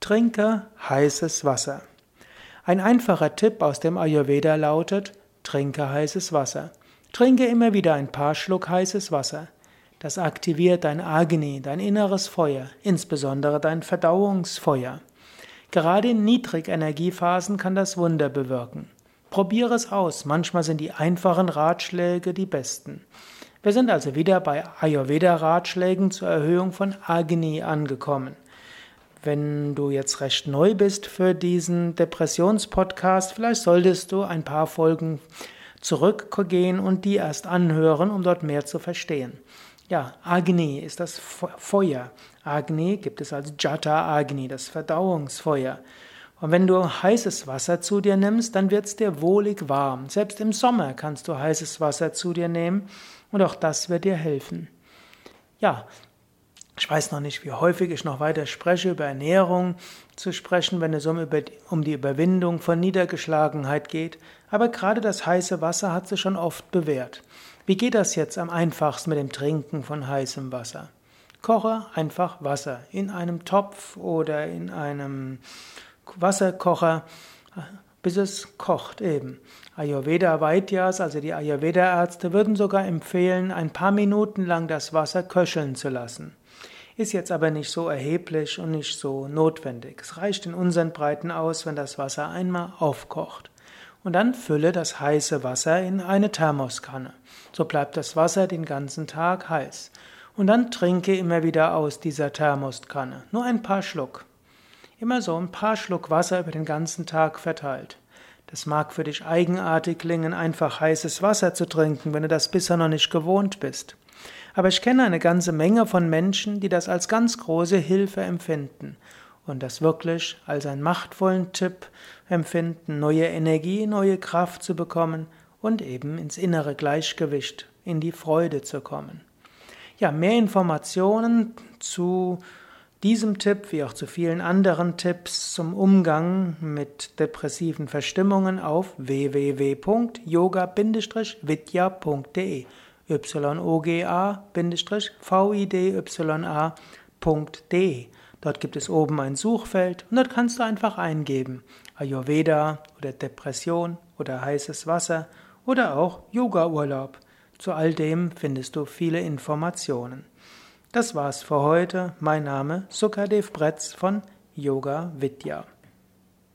Trinke heißes Wasser. Ein einfacher Tipp aus dem Ayurveda lautet, trinke heißes Wasser. Trinke immer wieder ein paar Schluck heißes Wasser. Das aktiviert dein Agni, dein inneres Feuer, insbesondere dein Verdauungsfeuer. Gerade in Niedrigenergiephasen kann das Wunder bewirken. Probiere es aus, manchmal sind die einfachen Ratschläge die besten. Wir sind also wieder bei Ayurveda-Ratschlägen zur Erhöhung von Agni angekommen. Wenn du jetzt recht neu bist für diesen Depressionspodcast, vielleicht solltest du ein paar Folgen zurückgehen und die erst anhören, um dort mehr zu verstehen. Ja, Agni ist das Feuer. Agni gibt es als Jata Agni, das Verdauungsfeuer. Und wenn du heißes Wasser zu dir nimmst, dann wird es dir wohlig warm. Selbst im Sommer kannst du heißes Wasser zu dir nehmen und auch das wird dir helfen. Ja, ich weiß noch nicht, wie häufig ich noch weiter spreche, über Ernährung zu sprechen, wenn es um, die Überwindung von Niedergeschlagenheit geht. Aber gerade das heiße Wasser hat sich schon oft bewährt. Wie geht das jetzt am einfachsten mit dem Trinken von heißem Wasser? Koche einfach Wasser in einem Topf oder in einem Wasserkocher, bis es kocht eben. Ayurveda Vaidyas, also die Ayurveda-Ärzte, würden sogar empfehlen, ein paar Minuten lang das Wasser köcheln zu lassen. Ist jetzt aber nicht so erheblich und nicht so notwendig. Es reicht in unseren Breiten aus, wenn das Wasser einmal aufkocht. Und dann fülle das heiße Wasser in eine Thermoskanne. So bleibt das Wasser den ganzen Tag heiß. Und dann trinke immer wieder aus dieser Thermoskanne. Nur ein paar Schluck. Immer so ein paar Schluck Wasser über den ganzen Tag verteilt. Das mag für dich eigenartig klingen, einfach heißes Wasser zu trinken, wenn du das bisher noch nicht gewohnt bist. Aber ich kenne eine ganze Menge von Menschen, die das als ganz große Hilfe empfinden und das wirklich als einen machtvollen Tipp empfinden, neue Energie, neue Kraft zu bekommen und eben ins innere Gleichgewicht, in die Freude zu kommen. Ja, mehr Informationen zu diesem Tipp wie auch zu vielen anderen Tipps zum Umgang mit depressiven Verstimmungen auf www.yoga-vidya.de yoga-vidya.de. Dort gibt es oben ein Suchfeld und dort kannst du einfach eingeben Ayurveda oder Depression oder heißes Wasser oder auch Yoga-Urlaub. Zu all dem findest du viele Informationen. Das war's für heute. Mein Name Sukadev Bretz von Yoga Vidya.